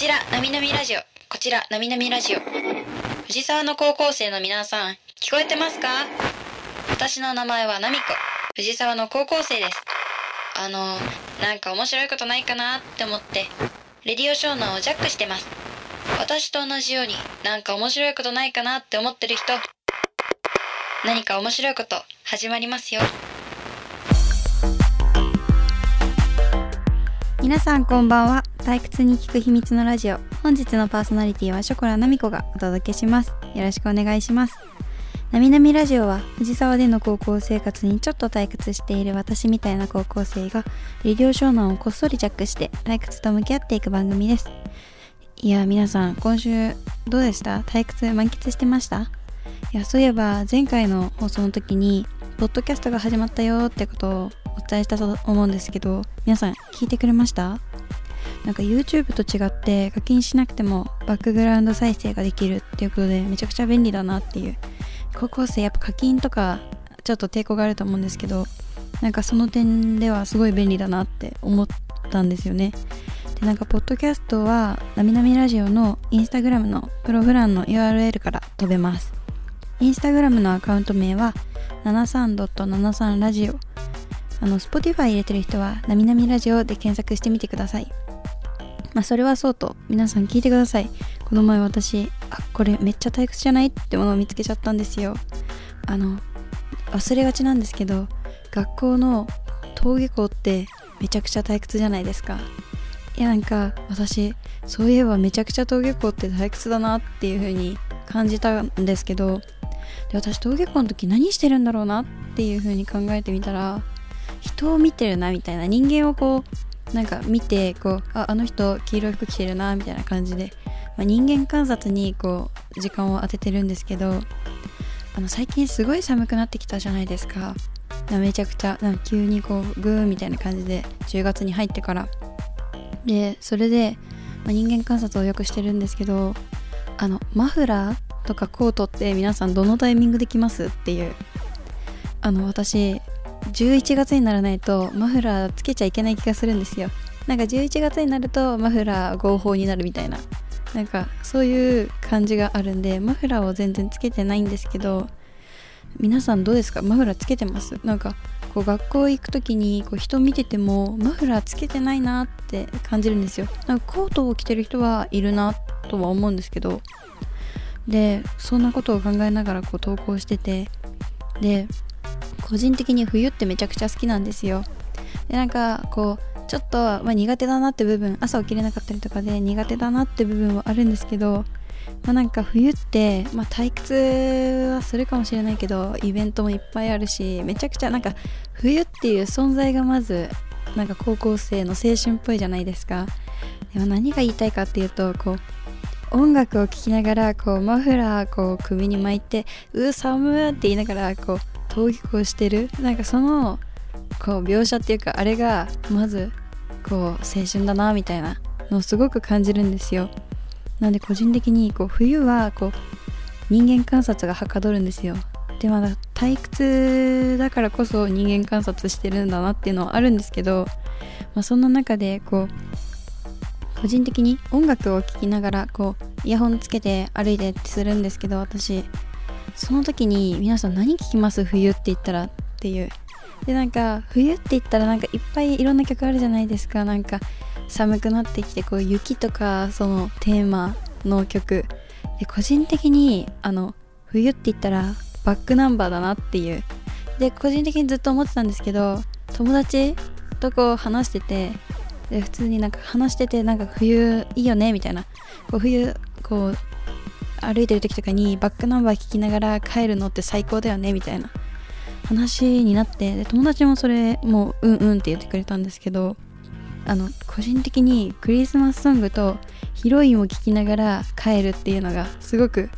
ちら、なみなみラジオ。こちら、なみなみラジオ。藤沢の高校生の皆さん、聞こえてますか？私の名前はなみこ。藤沢の高校生です。あの、なんか面白いことないかなって思って、レディオショーナをジャックしてます。私と同じように、なんか面白いことないかなって思ってる人、何か面白いこと始まりますよ。皆さんこんばんは退屈に聞く秘密のラジオ。本日のパーソナリティはショコラナミコがお届けします。よろしくお願いします。なみなみラジオは藤沢での高校生活にちょっと退屈している私みたいな高校生がレディオ湘南をこっそりジャックして退屈と向き合っていく番組です。いや皆さん今週どうでした？退屈満喫してました？いやそういえば前回の放送の時にポッドキャストが始まったよってことをお伝えしたと思うんですけど皆さん聞いてくれました？なんか YouTube と違って課金しなくてもバックグラウンド再生ができるっていうことでめちゃくちゃ便利だなっていう。高校生やっぱ課金とかちょっと抵抗があると思うんですけどなんかその点ではすごい便利だなって思ったんですよね。でなんかポッドキャストはなみなみラジオのインスタグラムのプログラムの URL から飛べます。インスタグラムのアカウント名は73.73ラジオ。あの Spotify 入れてる人はなみなみラジオで検索してみてください。まあそれはそうと皆さん聞いてください。この前私あこれめっちゃ退屈じゃないってものを見つけちゃったんですよ。あの忘れがちなんですけど学校の登下校ってめちゃくちゃ退屈じゃないですか。いやなんか私そういえばめちゃくちゃ登下校って退屈だなっていう風に感じたんですけどで私登下校の時何してるんだろうなっていう風に考えてみたら人を見てるなみたいな人間をこうなんか見てこうああの人黄色い服着てるなみたいな感じで、まあ、人間観察にこう時間を当ててるんですけどあの最近すごい寒くなってきたじゃないですか。めちゃくちゃなんか急にこうグーみたいな感じで10月に入ってから。でそれで、まあ、人間観察をよくしてるんですけどあのマフラーとかコートって皆さんどのタイミングで着ますっていう。あの私11月にならないとマフラーつけちゃいけない気がするんですよ。なんか11月になるとマフラー合法になるみたいな。なんかそういう感じがあるんでマフラーを全然つけてないんですけど皆さんどうですか？マフラーつけてます？なんかこう学校行く時にこう人見ててもマフラーつけてないなって感じるんですよ。なんかコートを着てる人はいるなとは思うんですけどでそんなことを考えながらこう投稿しててで個人的に冬ってめちゃくちゃ好きなんですよ。でなんかこうちょっと、まあ、苦手だなって部分朝起きれなかったりとかで苦手だなって部分はあるんですけどまあ、なんか冬って、まあ、退屈はするかもしれないけどイベントもいっぱいあるしめちゃくちゃなんか冬っていう存在がまずなんか高校生の青春っぽいじゃないですか。でも何が言いたいかっていうとこう音楽を聴きながらこうマフラーこう首に巻いて「うー寒ーって言いながらこう登下校してる？なんかそのこう描写っていうかあれがまずこう青春だなみたいなのをすごく感じるんですよ。なんで個人的にこう冬はこう人間観察がはかどるんですよ。でまだ退屈だからこそ人間観察してるんだなっていうのはあるんですけど、まあ、そんな中でこう個人的に音楽を聴きながらこうイヤホンつけて歩いてってするんですけど私その時に皆さん何聴きます？冬って言ったらっていう。でなんか冬って言ったらなんかいっぱいいろんな曲あるじゃないですか。なんか寒くなってきてこう雪とかそのテーマの曲。で個人的にあの冬って言ったらバックナンバーだなっていう。で個人的にずっと思ってたんですけど友達とこう話しててで普通になんか話しててなんか冬いいよねみたいな。こう冬こう歩いてる時とかにバックナンバー聞きながら帰るのって最高だよねみたいな。話になって友達もそれもううんうんって言ってくれたんですけどあの個人的にクリスマスソングとヒロインを聴きながら帰るっていうのがすごく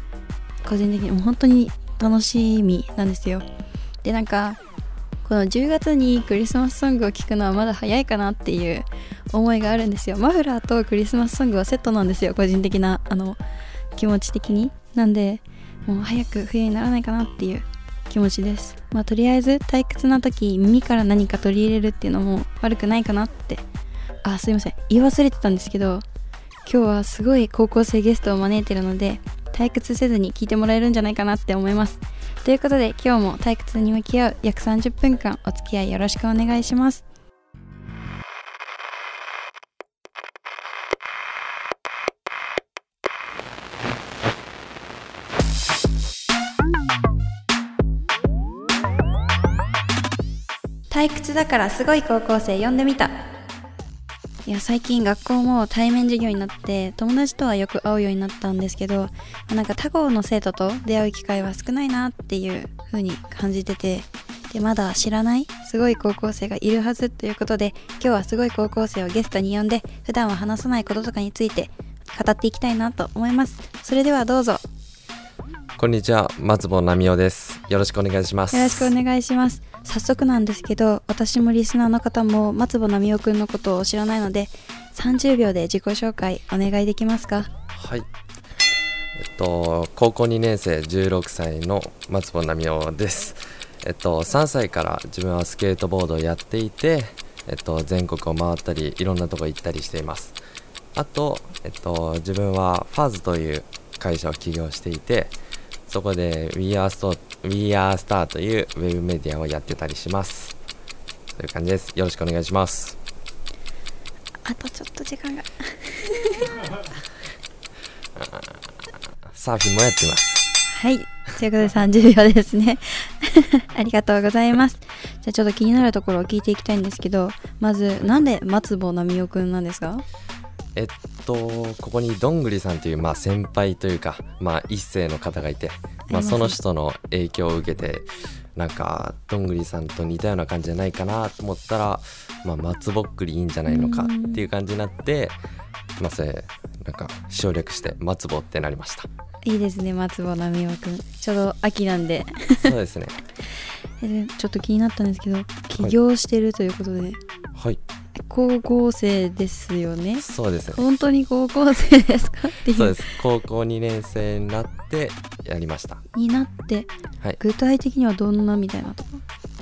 個人的にもう本当に楽しみなんですよ。でなんかこの10月にクリスマスソングを聴くのはまだ早いかなっていう思いがあるんですよ。マフラーとクリスマスソングはセットなんですよ個人的なあの気持ち的に。なんでもう早く冬にならないかなっていう気持ちです。まあとりあえず退屈な時耳から何か取り入れるっていうのも悪くないかなって。あすいません。言い忘れてたんですけど今日はすごい高校生ゲストを招いてるので退屈せずに聞いてもらえるんじゃないかなって思います。ということで今日も退屈に向き合う約30分間お付き合いよろしくお願いします。退屈だからすごい高校生呼んでみたいや最近学校も対面授業になって友達とはよく会うようになったんですけどなんか他校の生徒と出会う機会は少ないなっていう風に感じててでまだ知らないすごい高校生がいるはずということで今日はすごい高校生をゲストに呼んで普段は話さないこととかについて語っていきたいなと思いますそれではどうぞこんにちは、松保奈美夫です。よろしくお願いします。よろしくお願いします早速なんですけど私もリスナーの方も松保奈美夫くんのことを知らないので30秒で自己紹介お願いできますか？はい。えっと、高校2年生16歳の松保奈美夫です。えっと、3歳から自分はスケートボードをやっていて、えっと、全国を回ったり、いろんなとこ行ったりしています。あと、えっと、自分はファーズという会社を起業していて、そこで We Are Star, We Are Star というウェブメディアをやってたりします。という感じです。よろしくお願いします。あとちょっと時間がサーフィンもやっています。はいということで30秒ですね ありがとうございますじゃあちょっと気になるところを聞いていきたいんですけどまずなんで松保奈美夫くんなんですか？えっとここにどんぐりさんという、まあ、先輩というか、まあ、一世の方がいて、まあ、その人の影響を受けてなんかどんぐりさんと似たような感じじゃないかなと思ったら、まあ、松ぼっくりいいんじゃないのかっていう感じになって、まあ、それなんか省略して松ぼってなりました。いいですね松保奈美夫くん。ちょうど秋なんで。そうですね。ちょっと気になったんですけど起業してるということで、はい高校生ですよね。そうです。ね本当に高校生ですかっていう。そうです。高校2年生になってやりました。になってはい。具体的にはどんなみたいなとこ？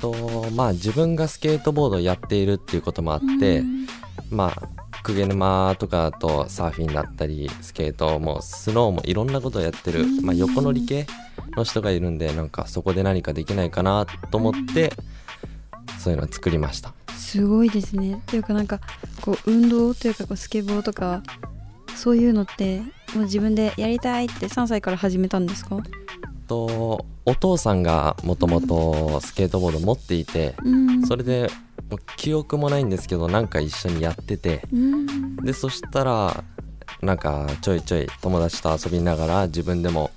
とまあ自分がスケートボードをやっているっていうこともあって、うん。まあ鵠沼とかだとサーフィンだったりスケートもスノーもいろんなことをやってる、うん。まあ、横乗り系の人がいるんでなんかそこで何かできないかなと思ってそういうのを作りましたすごいですね。っていうかなんかこう運動というかこうスケボーとかそういうのってもう自分でやりたいって3歳から始めたんですか？とお父さんがもともとスケートボード持っていてうん。それで記憶もないんですけどなんか一緒にやっててうん。でそしたらなんかちょいちょい友達と遊びながら自分でも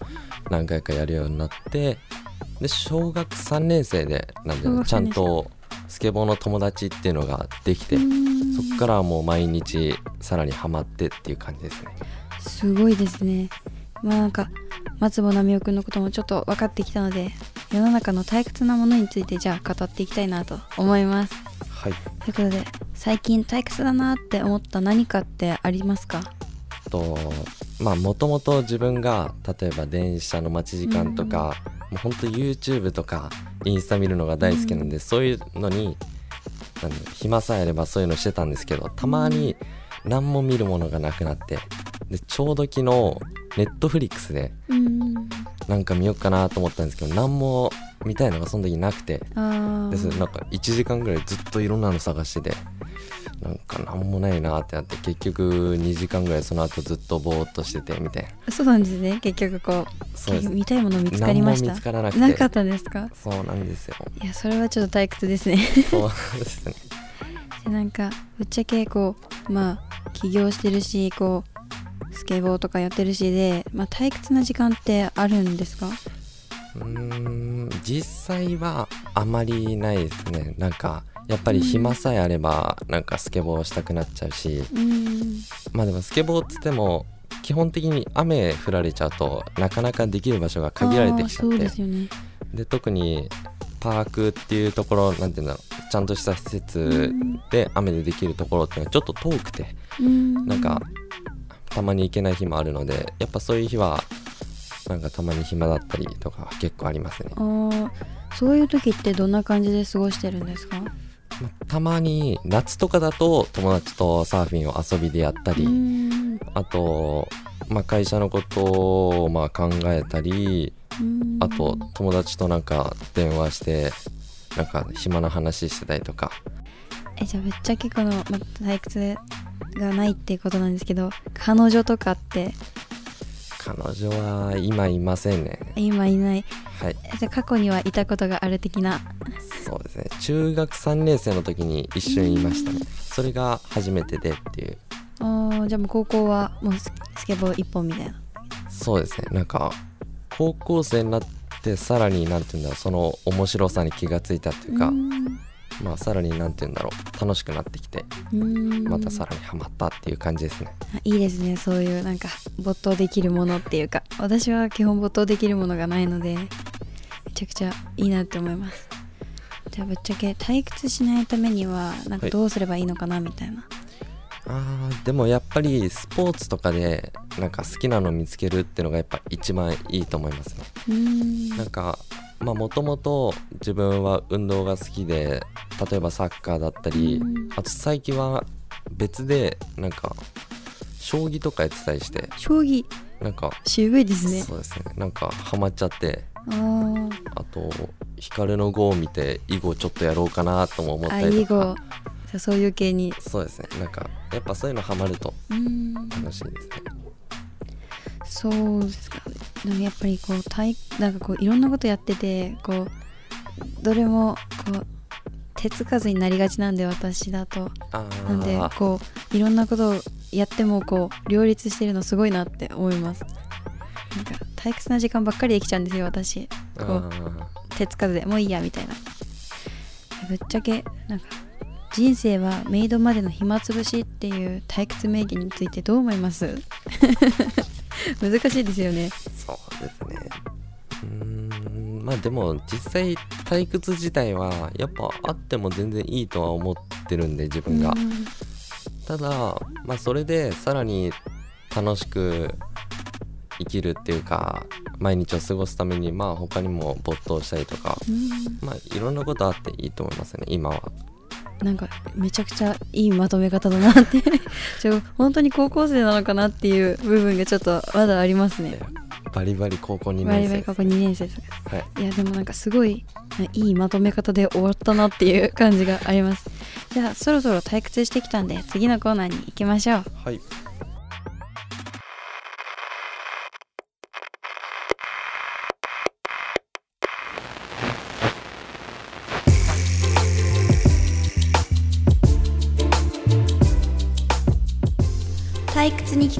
何回かやるようになってで小学3年生でなんでちゃん3とスケボーの友達っていうのができてうん。そっからはもう毎日さらにハマってっていう感じですね。すごいですね。まあなんか松保奈美夫くんのこともちょっと分かってきたので世の中の退屈なものについてじゃあ語っていきたいなと思います。はい。ということで最近退屈だなって思った何かってありますか？とまあもともと自分が例えば電車の待ち時間とか、もうほんと YouTube とかインスタ見るのが大好きなんで、そういうのになんだ暇さえあればそういうのしてたんですけどたまに何も見るものがなくなってでちょうど昨日ネットフリックスでうん。なんか見ようかなと思ったんですけど何も見たいのがその時なくて。あでそれーなんか1時間ぐらいずっといろんなの探しててなんか何もないなってなって結局2時間ぐらいその後ずっとぼーっとしててみたいな。そうなんですね。結局こう見たいもの見つかりました何も見つからなくて。なかったんですか？そうなんですよ。いやそれはちょっと退屈ですね。そうですね。でなんかぶっちゃけこうまあ起業してるしこうスケボーとかやってるしで、まあ、退屈な時間ってあるんですか？うーん実際はあまりないですね。なんかやっぱり暇さえあればなんかスケボーしたくなっちゃうし。うん。まあでもスケボーっつっても基本的に雨降られちゃうとなかなかできる場所が限られてきちゃって。ですよね。で特にパークっていうところなんていうんだろうちゃんとした施設で雨でできるところっていうのはちょっと遠くてうん。なんかたまに行けない日もあるのでやっぱそういう日はなんかたまに暇だったりとか結構ありますね。そういう時ってどんな感じで過ごしてるんですか？またまに夏とかだと友達とサーフィンを遊びでやったり、うん。あと、まあ、会社のことをまあ考えたりうん。あと友達となんか電話してなんか暇な話してたりとか。えじゃあぶっちゃけこの、ま、退屈がないっていうことなんですけど彼女とかって彼女は今いませんね。今いない。はい。えじゃあ過去にはいたことがある的な。そうですね。中学3年生の時に一瞬いましたね。それが初めてでっていう。あーじゃあもう高校はもうススケボー一本みたいな。そうですね。なんか高校生になってさらになんて言うんだろう。その面白さに気がついたっていうか、うんまあさらになんて言うんだろう。楽しくなってきてうん。またさらにハマったっていう感じですね。あいいですね。そういうなんか没頭できるものっていうか。私は基本没頭できるものがないのでめちゃくちゃいいなって思います。じゃあぶっちゃけ退屈しないためにはなんかはい。どうすればいいのかなみたいな、あーでもやっぱりスポーツとかでなんか好きなの見つけるっていうのがやっぱ一番いいと思いますね。ん。なんかまあもともと自分は運動が好きで例えばサッカーだったりうん。あと最近は別でなんか将棋とかやってたりして。将棋。なんか渋いですね。そうですね。なんかハマっちゃって。あー。あと光の碁を見て囲碁ちょっとやろうかなとも思ったあ囲碁。りとかじゃあそういう系に。そうですね。なんかやっぱそういうのハマると楽しいですねそうですかでもやっぱりこう体なんかこういろんなことやっててこうどれもこう手つかずになりがちなんで私だと。あなんであこういろんなことをやってもこう両立してるのすごいなって思います。なんか退屈な時間ばっかりできちゃうんですよ私。こう手つかずでもういいやみたいな。ぶっちゃけなんか人生はメイドまでの暇つぶしっていう退屈名言についてどう思います？難しいですよね。そうですね。うーんまあでも実際退屈自体はやっぱあっても全然いいとは思ってるんで自分が。うん。ただまあそれでさらに楽しく生きるっていうか毎日を過ごすためにまあ他にも没頭したりとかうん。まあいろんなことあっていいと思いますね今はなんかめちゃくちゃいいまとめ方だなって。ちょ本当に高校生なのかなっていう部分がちょっとまだありますね。バリバリ高校2バリ年生。ですバリ高校2年生ですはい。いやでもなんかすごいいいまとめ方で終わったなっていう感じがあります。じゃあそろそろ退屈してきたんで次のコーナーに行きましょう。はい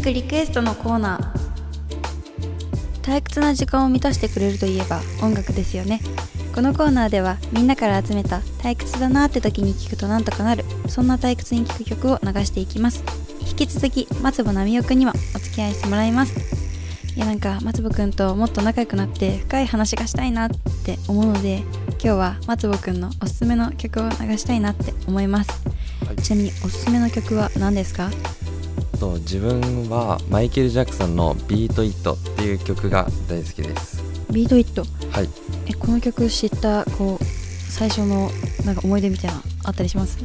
くリクエストのコーナー。退屈な時間を満たしてくれるといえば音楽ですよね。このコーナーではみんなから集めた退屈だなって時に聞くとなんとかなるそんな退屈に聞く曲を流していきます。引き続き松保奈美夫くんにもお付き合いしてもらいます。いやなんか松保くんともっと仲良くなって深い話がしたいなって思うので今日は松保くんのおすすめの曲を流したいなって思います。はい。ちなみにおすすめの曲は何ですか？と自分はマイケル・ジャクソンの「ビート・イット」っていう曲が大好きです。ビートイットはい。えこの曲知ったこう最初のなんか思い出みたいなのあったりします？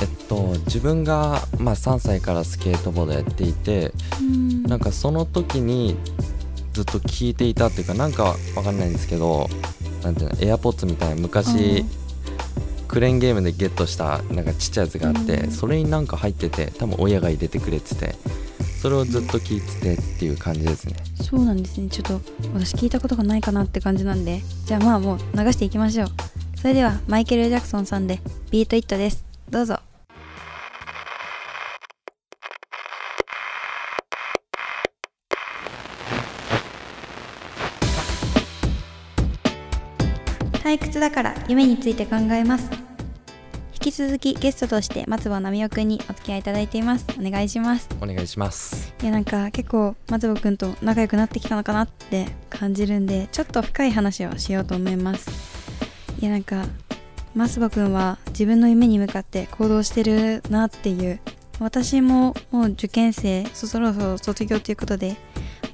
えっと自分が、まあ、3歳からスケートボードやっていてうん。なんかその時にずっと聴いていたっていうかなんかわかんないんですけどなんていうのエアポッツみたいな昔クレーンゲームでゲットしたなんかちっちゃいやつがあって、うん。それになんか入ってて多分親が入れてくれててそれをずっと聴いててっていう感じですね。そうなんですね。ちょっと私聞いたことがないかなって感じなんで。じゃあまあもう流していきましょう。それではマイケル・ジャクソンさんで「ビート・イット」です。どうぞ。退屈だから夢について考えます。引き続きゲストとして松保奈美夫くんにお付き合いいただいています。お願いします。お願いします。いやなんか結構松保くんと仲良くなってきたのかなって感じるんでちょっと深い話をしようと思います。いやなんか松保くんは自分の夢に向かって行動してるなっていう私ももう受験生そそろそろ卒業ということで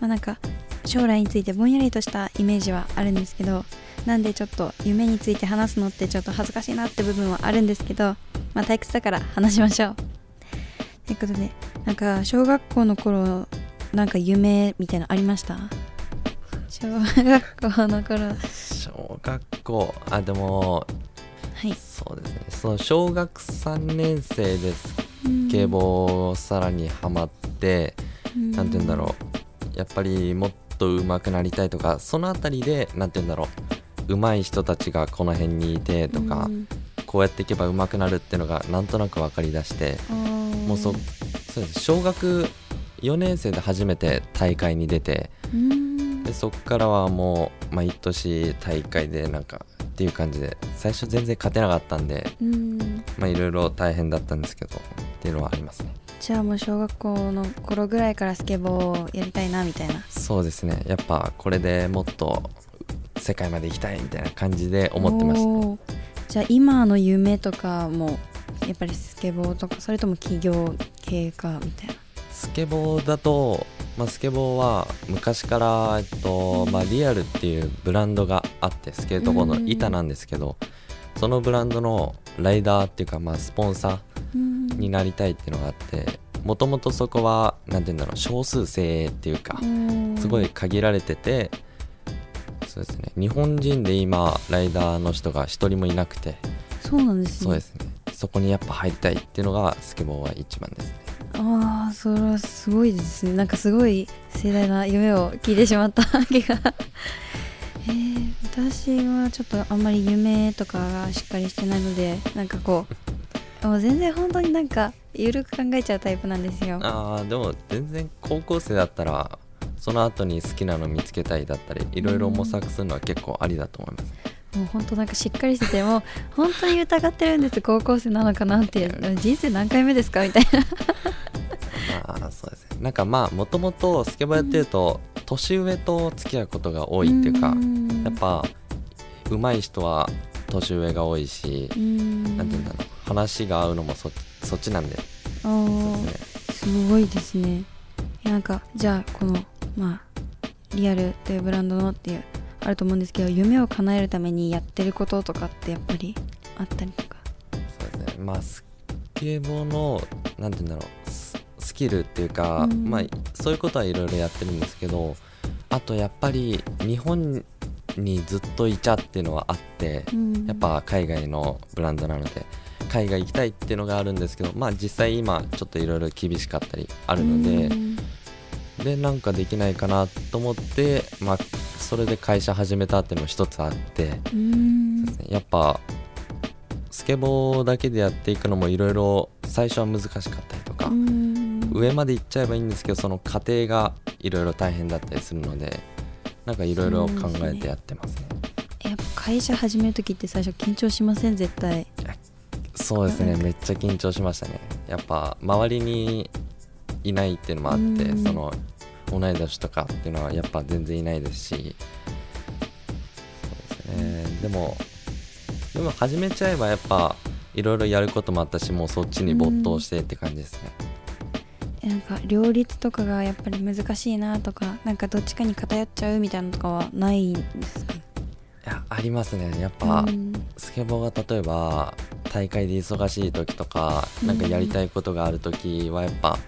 まあなんか将来についてぼんやりとしたイメージはあるんですけどなんでちょっと夢について話すのってちょっと恥ずかしいなって部分はあるんですけどまあ退屈だから話しましょう。ということでなんか小学校の頃なんか夢みたいなのありました？小学校の頃。小学校？あでもはい。そうですね。その小学3年生でススケボーさらにハマって、なんて言うんだろう。やっぱりもっと上手くなりたいとかそのあたりでなんて言うんだろう上手い人たちがこの辺にいてとか、うん。こうやっていけば上手くなるっていうのがなんとなく分かりだしてもうそそうです。小学4年生で初めて大会に出てうん。でそっからはもう毎年大会でなんかっていう感じで最初全然勝てなかったんでうん。まあいろいろ大変だったんですけどっていうのはありますね。じゃあもう小学校の頃ぐらいからスケボーをやりたいなみたいな。そうですね。やっぱこれでもっと世界まで行きたいみたいな感じで思ってましたねじゃあ今の夢とかもやっぱりスケボーとかそれとも企業系かみたいな。スケボーだと、まあ、スケボーは昔から、えっとまあ、リアルっていうブランドがあってスケートボードの板なんですけどそのブランドのライダーっていうか、まあ、スポンサーになりたいっていうのがあってもともとそこは何て言うんだろう少数精鋭っていうかすごい限られててそうですね。日本人で今ライダーの人が一人もいなくて。そうなんですね。そうですね。そこにやっぱ入りたいっていうのがスケボーは一番ですね。ああそれはすごいですね。なんかすごい盛大な夢を聞いてしまった 気が。えー、私はちょっとあんまり夢とかがしっかりしてないのでなんかこうもう全然本当になんか緩く考えちゃうタイプなんですよ。あーでも全然高校生だったらその後に好きなの見つけたいだったりいろいろ模索するのは結構ありだと思います、もう本当なんかしっかりしててもう 本当に疑ってるんです。高校生なのかなって人生何回目ですか？みたいな。まあそうですね。なんかまあもともとスケボーやってると年上と付き合うことが多いっていうかやっぱ上手い人は年上が多いしうん。なんて言うんだろう。話が合うのもそそっちなんで。ね。すごいですね。なんかじゃあこのまあリアルというブランドのっていうあると思うんですけど夢を叶えるためにやってることとかってやっぱりあったりとか。そうですね。まあスケボーのなんて言うんだろうススキルっていうか、うん。まあそういうことはいろいろやってるんですけどあとやっぱり日本にずっといちゃっていうのはあってうん。やっぱ海外のブランドなので海外行きたいっていうのがあるんですけどまあ実際今ちょっといろいろ厳しかったりあるのでうんでなんかできないかなと思ってまあそれで会社始めたっていうのも一つあってやっぱスケボーだけでやっていくのもいろいろ最初は難しかったりとか、うん。上まで行っちゃえばいいんですけどその過程がいろいろ大変だったりするのでなんかいろいろ考えてやってますね。やっぱ会社始める時って最初緊張しません？絶対。そうですね。めっちゃ緊張しましたね。やっぱ周りにいないっていうのもあってうん。その同い年とかっていうのはやっぱ全然いないですし。そうですね。でもでも始めちゃえばやっぱいろいろやることもあったしもうそっちに没頭してって感じですね。えなんか両立とかがやっぱり難しいなとかなんかどっちかに偏っちゃうみたいなのとかはないんですか？いやありますね。やっぱ、うん。スケボーが例えば大会で忙しい時とかうんなんかやりたいことがある時はやっぱ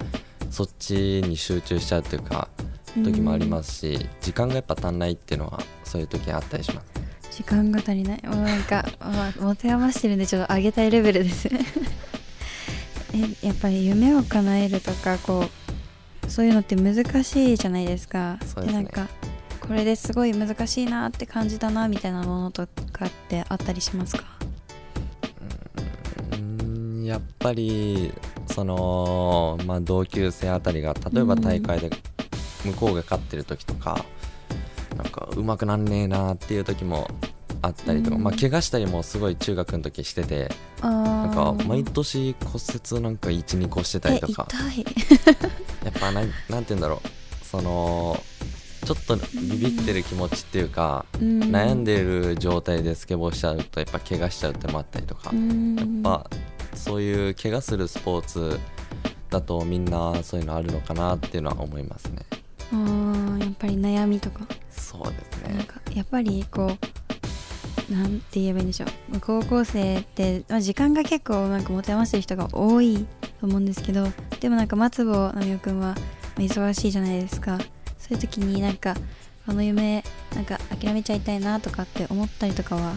そっちに集中しちゃうっていうか時もありますし時間がやっぱ足んないっていうのはそういう時あったりします。時間が足りない。もうなんか、まあ、持て余してるんでちょっと上げたいレベルです。えやっぱり夢を叶えるとかこうそういうのって難しいじゃないですか。そうですね。なんかこれですごい難しいなって感じだなみたいなものとかってあったりしますか？うーんやっぱりそのまあ同級生あたりが例えば大会で向こうが勝ってる時とか、なんか上手くなんねえなっていう時もあったりとか、うん。まあ怪我したりもすごい中学の時しててあなんかー毎年骨折なんか12個してたりえとか やっぱなんなんて言うんだろう。そのちょっとビビってる気持ちっていうか、悩んでる状態でスケボーしちゃうとやっぱ怪我しちゃうってのもあったりとか、うん。やっぱそういう怪我するスポーツだとみんなそういうのあるのかなっていうのは思いますね。あーやっぱり悩みとか。そうですね。なんかやっぱりこうなんて言えばいいんでしょう。高校生って、まあ、時間が結構なんか持て余してる人が多いと思うんですけどでもなんか松保奈美夫君は忙しいじゃないですか。そういう時になんかこの夢なんか諦めちゃいたいなとかって思ったりとかは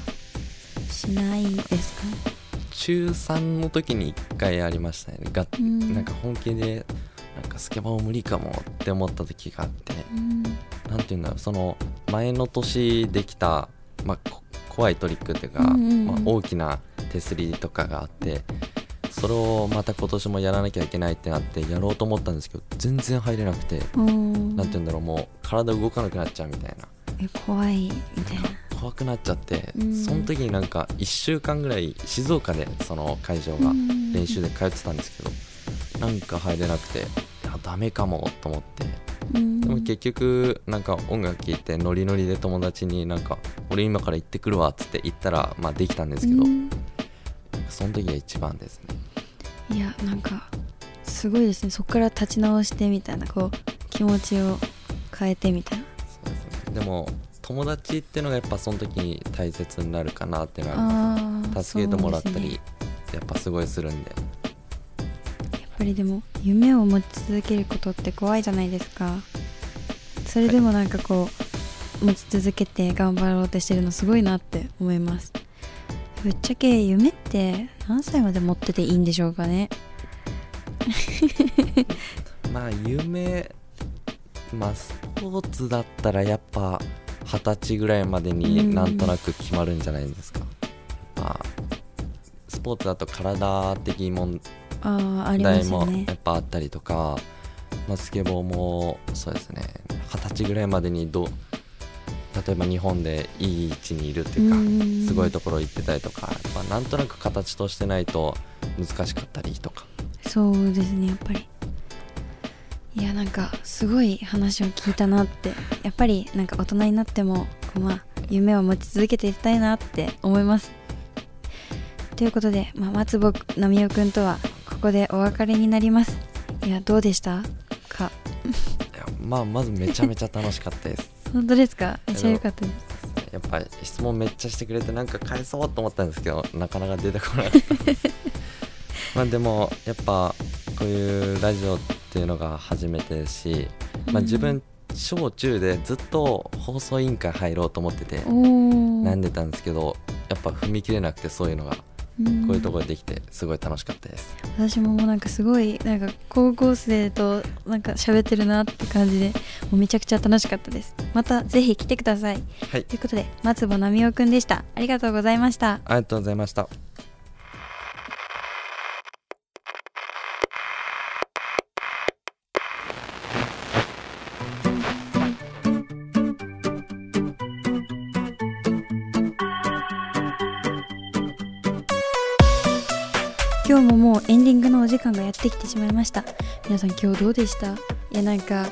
しないですか？中3の時に1回ありましたね。がうん。なんか本気でなんかスケボー無理かもって思った時があって。うん。なんていうんだろうその前の年できた、まあ、こ怖いトリックっていうか、まあ、大きな手すりとかがあってそれをまた今年もやらなきゃいけないってなってやろうと思ったんですけど全然入れなくて、うん。なんていうんだろうもう体動かなくなっちゃうみたいな。え怖いみたいな怖くなっちゃって、うん。その時になんか1週間ぐらい静岡でその会場が練習で通ってたんですけど、なんか入れなくていやダメかもと思って。うん。でも結局なんか音楽聴いてノリノリで友達になんか俺今から行ってくるわっつって行ったらまあできたんですけど、うん。その時が一番ですね。いやなんかすごいですね。そこから立ち直してみたいなこう気持ちを変えてみたいな。そうですね。でも友達っていうのがやっぱその時に大切になるかなっていうのはあー助けてもらったり、やっぱすごいするんで。やっぱりでも夢を持ち続けることって怖いじゃないですか。それでもなんかこう持ち続けて頑張ろうとしてるのすごいなって思います。ぶっちゃけ夢って何歳まで持ってていいんでしょうかね。まあ夢まあスポーツだったらやっぱ二十歳ぐらいまでになんとなく決まるんじゃないですか、まあスポーツだと体的問題もやっぱあったりとか、まあ、スケボーもそうですね。二十歳ぐらいまでにどう例えば日本でいい位置にいるっていうかうん。すごいところ行ってたりとか、やっぱなんとなく形としてないと難しかったりとか。そうですねやっぱりいやなんかすごい話を聞いたなって。やっぱりなんか大人になってもこうまあ夢を持ち続けていきたいなって思います。ということで、まあ、松保奈美夫くんとはここでお別れになります。いやどうでした？か。いやまあまずめちゃめちゃ楽しかったです。本当ですか？めっちゃ良かったです。やっぱ質問めっちゃしてくれてなんか返そうと思ったんですけどなかなか出てこなかった まあでもやっぱこういうラジオっていうのが初めてですし、まあ、自分小中でずっと放送委員会入ろうと思ってて悩んでたんですけどやっぱ踏み切れなくてそういうのがこういうところでできてすごい楽しかったです。私ももうなんかすごいなんか高校生となんか喋ってるなって感じでもうめちゃくちゃ楽しかったです。またぜひ来てください。はい。ということで松保奈美夫くんでした。ありがとうございました。ありがとうございましたました。皆さん今日どうでした？いやなんか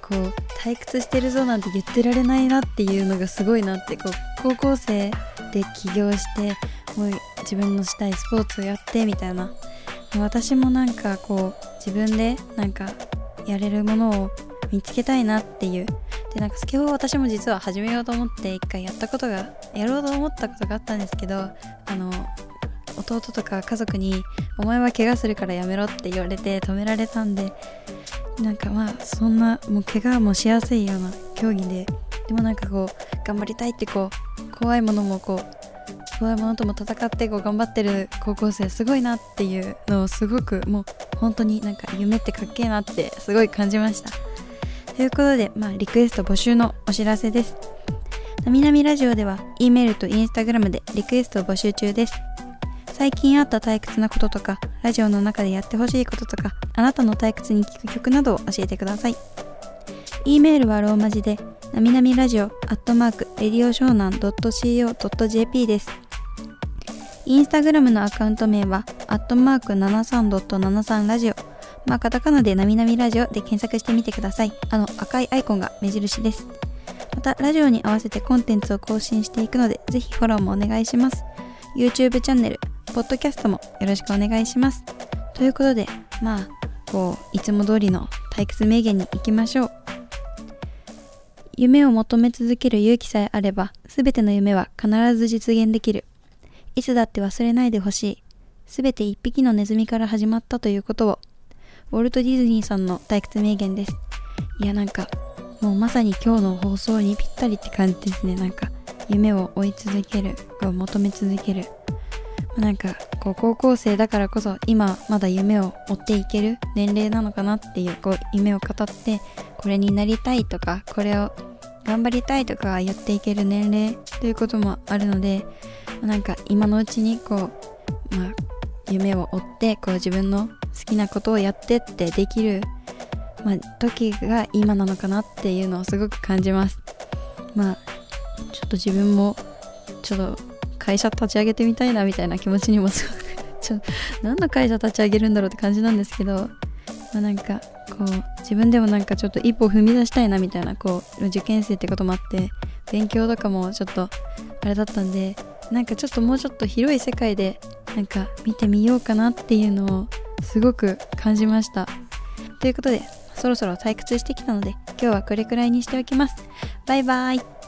こう退屈してるぞなんて言ってられないなっていうのがすごいなってこう高校生で起業してもう自分のしたいスポーツをやってみたいな。私もなんかこう自分でなんかやれるものを見つけたいなっていう。でなんかスケボー私も実は始めようと思って一回やったことがやろうと思ったことがあったんですけどあの弟とか家族に「お前は怪我するからやめろ」って言われて止められたんでなんかまあそんなもう怪我もしやすいような競技ででもなんかこう頑張りたいってこう怖いものもこう怖いものとも戦ってこう頑張ってる高校生すごいなっていうのをすごくもう本当になんか夢ってかっけえなってすごい感じました。ということでまあリクエスト募集のお知らせですなみなみラジオでは E メールとインスタグラムでリクエストを募集中です最近あった退屈なこととかラジオの中でやってほしいこととかあなたの退屈に聴く曲などを教えてください。E メールはローマ字でなみなみラジオアットマークレディオ湘南 .co.jp です。インスタグラムのアカウント名はアットマーク73.73ラジオ。まあカタカナでなみなみラジオで検索してみてください。あの赤いアイコンが目印です。またラジオに合わせてコンテンツを更新していくのでぜひフォローもお願いします。YouTube チャンネルポッドキャストもよろしくお願いします。ということで、まあ、こう、いつも通りの退屈名言に行きましょう。夢を求め続ける勇気さえあれば、すべての夢は必ず実現できる。いつだって忘れないでほしい。すべて一匹のネズミから始まったということを。ウォルト・ディズニーさんの退屈名言ですいやなんかもうまさに今日の放送にぴったりって感じですねなんか夢を追い続けるを求め続けるなんかこう高校生だからこそ今まだ夢を追っていける年齢なのかなっていうこう夢を語ってこれになりたいとかこれを頑張りたいとかやっていける年齢ということもあるのでなんか今のうちにこう、まあ、夢を追ってこう自分の好きなことをやってってできる、まあ、時が今なのかなっていうのをすごく感じます。まあちょっと自分もちょっと会社立ち上げてみたいなみたいな気持ちにもすごく ちょ何の会社立ち上げるんだろうって感じなんですけど、まあ、なんかこう自分でもなんかちょっと一歩踏み出したいなみたいなこう受験生ってこともあって勉強とかもちょっとあれだったんでなんかちょっともうちょっと広い世界でなんか見てみようかなっていうのをすごく感じました。ということでそろそろ退屈してきたので今日はこれくらいにしておきます。バイバイ。